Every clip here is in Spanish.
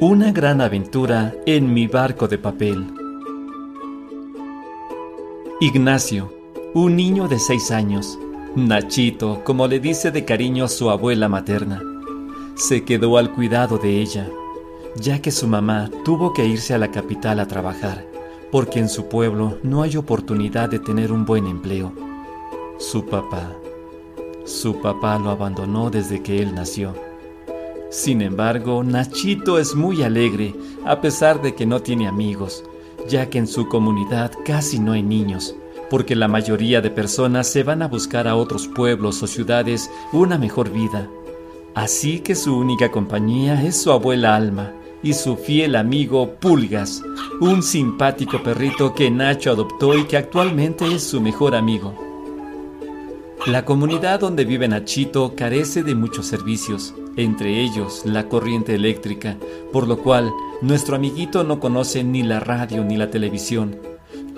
Una gran aventura en mi barco de papel. Ignacio, un niño de seis años, Nachito, como le dice de cariño su abuela materna, se quedó al cuidado de ella, ya que su mamá tuvo que irse a la capital a trabajar, porque en su pueblo no hay oportunidad de tener un buen empleo. Su papá, su papá lo abandonó desde que él nació sin embargo, Nachito es muy alegre, a pesar de que no tiene amigos, ya que en su comunidad casi no hay niños, porque la mayoría de personas se van a buscar a otros pueblos o ciudades una mejor vida. Así que su única compañía es su abuela Alma y su fiel amigo Pulgas, un simpático perrito que Nacho adoptó y que actualmente es su mejor amigo. La comunidad donde vive Nachito carece de muchos servicios, entre ellos la corriente eléctrica, por lo cual nuestro amiguito no conoce ni la radio ni la televisión.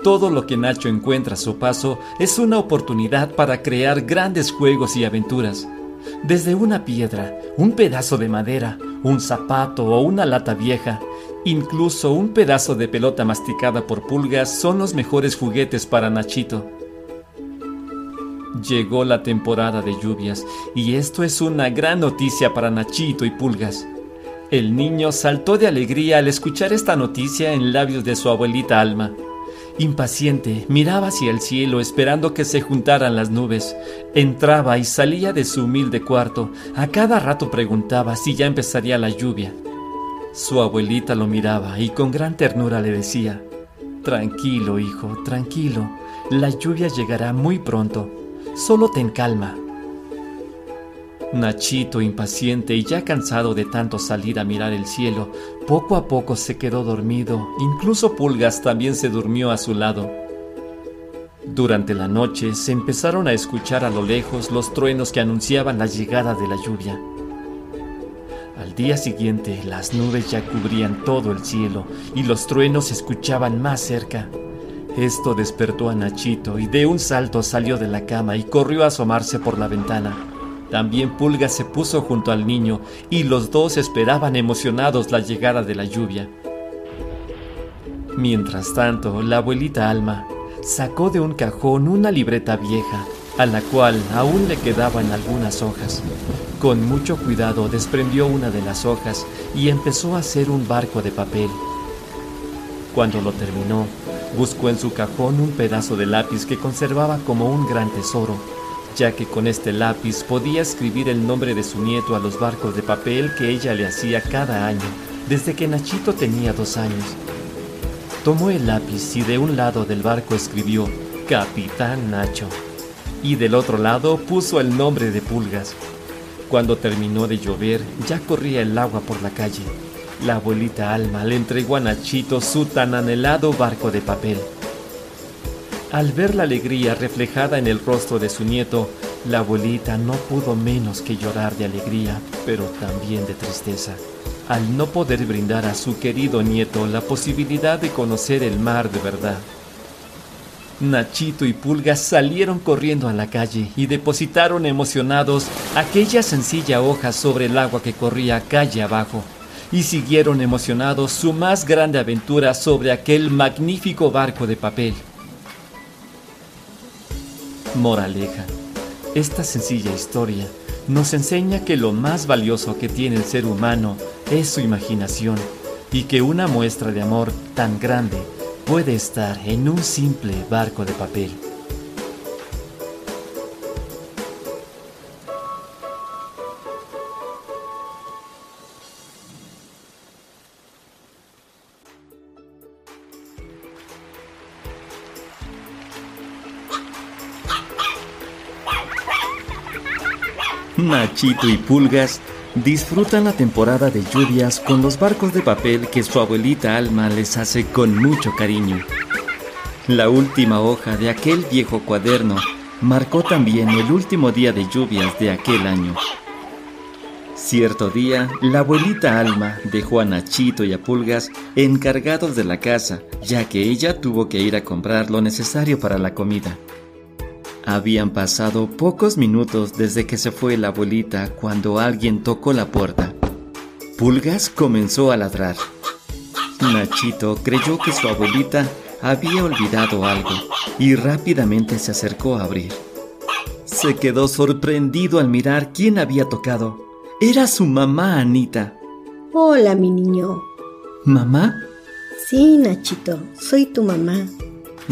Todo lo que Nacho encuentra a su paso es una oportunidad para crear grandes juegos y aventuras. Desde una piedra, un pedazo de madera, un zapato o una lata vieja, incluso un pedazo de pelota masticada por pulgas son los mejores juguetes para Nachito. Llegó la temporada de lluvias y esto es una gran noticia para Nachito y Pulgas. El niño saltó de alegría al escuchar esta noticia en labios de su abuelita Alma. Impaciente, miraba hacia el cielo esperando que se juntaran las nubes. Entraba y salía de su humilde cuarto. A cada rato preguntaba si ya empezaría la lluvia. Su abuelita lo miraba y con gran ternura le decía, Tranquilo, hijo, tranquilo. La lluvia llegará muy pronto. Solo ten calma. Nachito, impaciente y ya cansado de tanto salir a mirar el cielo, poco a poco se quedó dormido, incluso Pulgas también se durmió a su lado. Durante la noche se empezaron a escuchar a lo lejos los truenos que anunciaban la llegada de la lluvia. Al día siguiente las nubes ya cubrían todo el cielo y los truenos se escuchaban más cerca. Esto despertó a Nachito y de un salto salió de la cama y corrió a asomarse por la ventana. También Pulga se puso junto al niño y los dos esperaban emocionados la llegada de la lluvia. Mientras tanto, la abuelita Alma sacó de un cajón una libreta vieja, a la cual aún le quedaban algunas hojas. Con mucho cuidado desprendió una de las hojas y empezó a hacer un barco de papel. Cuando lo terminó, Buscó en su cajón un pedazo de lápiz que conservaba como un gran tesoro, ya que con este lápiz podía escribir el nombre de su nieto a los barcos de papel que ella le hacía cada año, desde que Nachito tenía dos años. Tomó el lápiz y de un lado del barco escribió Capitán Nacho, y del otro lado puso el nombre de Pulgas. Cuando terminó de llover, ya corría el agua por la calle. La abuelita Alma le entregó a Nachito su tan anhelado barco de papel. Al ver la alegría reflejada en el rostro de su nieto, la abuelita no pudo menos que llorar de alegría, pero también de tristeza, al no poder brindar a su querido nieto la posibilidad de conocer el mar de verdad. Nachito y Pulga salieron corriendo a la calle y depositaron emocionados aquella sencilla hoja sobre el agua que corría calle abajo y siguieron emocionados su más grande aventura sobre aquel magnífico barco de papel. Moraleja. Esta sencilla historia nos enseña que lo más valioso que tiene el ser humano es su imaginación y que una muestra de amor tan grande puede estar en un simple barco de papel. Nachito y Pulgas disfrutan la temporada de lluvias con los barcos de papel que su abuelita Alma les hace con mucho cariño. La última hoja de aquel viejo cuaderno marcó también el último día de lluvias de aquel año. Cierto día, la abuelita Alma dejó a Nachito y a Pulgas encargados de la casa, ya que ella tuvo que ir a comprar lo necesario para la comida. Habían pasado pocos minutos desde que se fue la abuelita cuando alguien tocó la puerta. Pulgas comenzó a ladrar. Nachito creyó que su abuelita había olvidado algo y rápidamente se acercó a abrir. Se quedó sorprendido al mirar quién había tocado. Era su mamá Anita. Hola, mi niño. ¿Mamá? Sí, Nachito, soy tu mamá.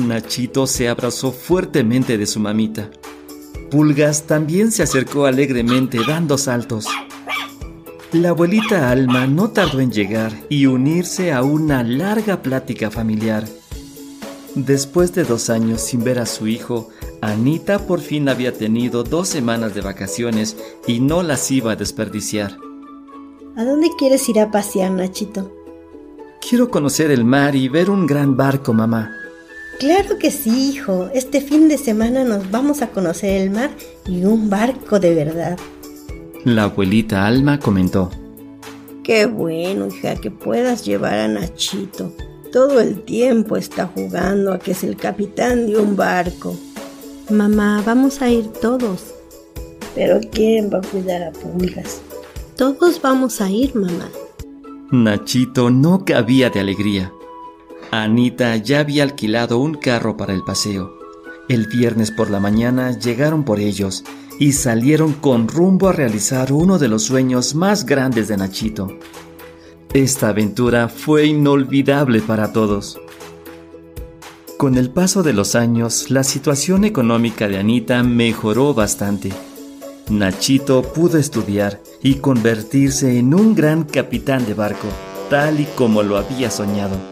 Nachito se abrazó fuertemente de su mamita. Pulgas también se acercó alegremente dando saltos. La abuelita Alma no tardó en llegar y unirse a una larga plática familiar. Después de dos años sin ver a su hijo, Anita por fin había tenido dos semanas de vacaciones y no las iba a desperdiciar. ¿A dónde quieres ir a pasear, Nachito? Quiero conocer el mar y ver un gran barco, mamá. Claro que sí, hijo. Este fin de semana nos vamos a conocer el mar y un barco de verdad. La abuelita Alma comentó. Qué bueno, hija, que puedas llevar a Nachito. Todo el tiempo está jugando a que es el capitán de un barco. Mamá, vamos a ir todos. Pero ¿quién va a cuidar a Pulgas? Todos vamos a ir, mamá. Nachito no cabía de alegría. Anita ya había alquilado un carro para el paseo. El viernes por la mañana llegaron por ellos y salieron con rumbo a realizar uno de los sueños más grandes de Nachito. Esta aventura fue inolvidable para todos. Con el paso de los años, la situación económica de Anita mejoró bastante. Nachito pudo estudiar y convertirse en un gran capitán de barco, tal y como lo había soñado.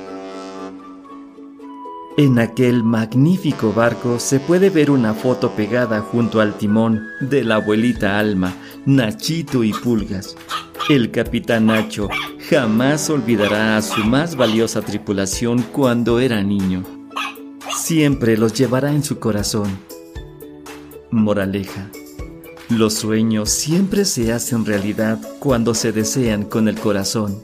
En aquel magnífico barco se puede ver una foto pegada junto al timón de la abuelita Alma, Nachito y Pulgas. El capitán Nacho jamás olvidará a su más valiosa tripulación cuando era niño. Siempre los llevará en su corazón. Moraleja. Los sueños siempre se hacen realidad cuando se desean con el corazón.